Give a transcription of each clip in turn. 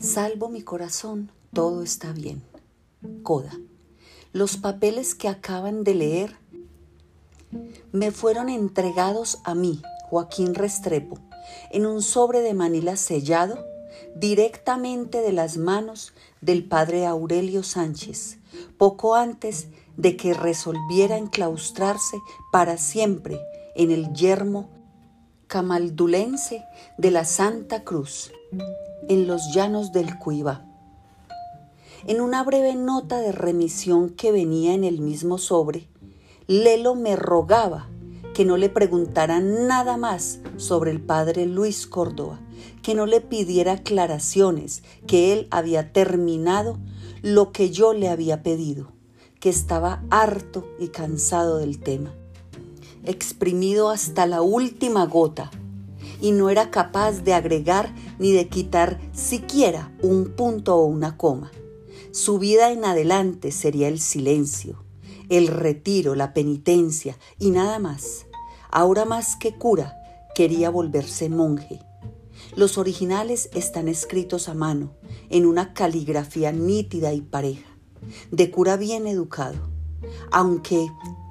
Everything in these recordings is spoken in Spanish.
Salvo mi corazón, todo está bien. Coda. Los papeles que acaban de leer me fueron entregados a mí, Joaquín Restrepo, en un sobre de Manila sellado directamente de las manos del padre Aurelio Sánchez, poco antes de que resolviera enclaustrarse para siempre en el yermo camaldulense de la Santa Cruz, en los llanos del Cuiva. En una breve nota de remisión que venía en el mismo sobre, Lelo me rogaba que no le preguntara nada más sobre el padre Luis Córdoba, que no le pidiera aclaraciones, que él había terminado lo que yo le había pedido, que estaba harto y cansado del tema, exprimido hasta la última gota, y no era capaz de agregar ni de quitar siquiera un punto o una coma. Su vida en adelante sería el silencio, el retiro, la penitencia y nada más. Ahora más que cura, quería volverse monje. Los originales están escritos a mano, en una caligrafía nítida y pareja, de cura bien educado, aunque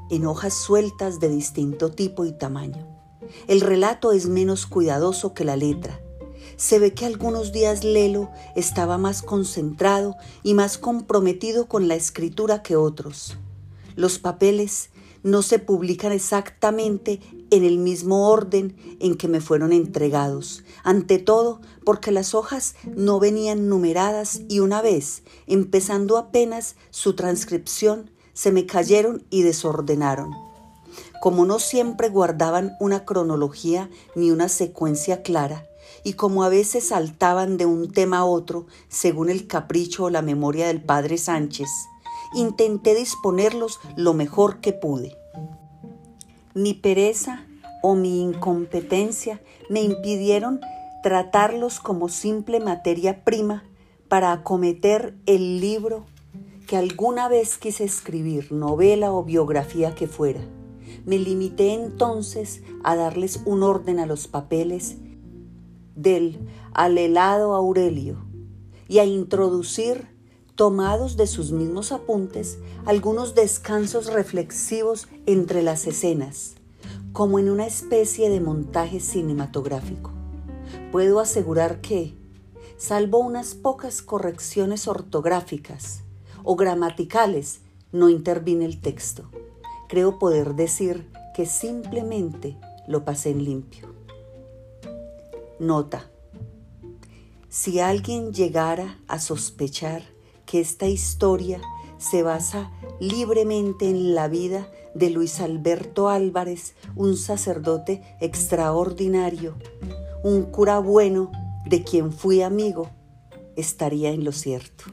en hojas sueltas de distinto tipo y tamaño. El relato es menos cuidadoso que la letra. Se ve que algunos días Lelo estaba más concentrado y más comprometido con la escritura que otros. Los papeles no se publican exactamente en el mismo orden en que me fueron entregados, ante todo porque las hojas no venían numeradas y una vez, empezando apenas su transcripción, se me cayeron y desordenaron como no siempre guardaban una cronología ni una secuencia clara, y como a veces saltaban de un tema a otro según el capricho o la memoria del padre Sánchez, intenté disponerlos lo mejor que pude. Mi pereza o mi incompetencia me impidieron tratarlos como simple materia prima para acometer el libro que alguna vez quise escribir, novela o biografía que fuera. Me limité entonces a darles un orden a los papeles del alelado Aurelio y a introducir, tomados de sus mismos apuntes, algunos descansos reflexivos entre las escenas, como en una especie de montaje cinematográfico. Puedo asegurar que, salvo unas pocas correcciones ortográficas o gramaticales, no intervine el texto creo poder decir que simplemente lo pasé en limpio. Nota. Si alguien llegara a sospechar que esta historia se basa libremente en la vida de Luis Alberto Álvarez, un sacerdote extraordinario, un cura bueno de quien fui amigo, estaría en lo cierto.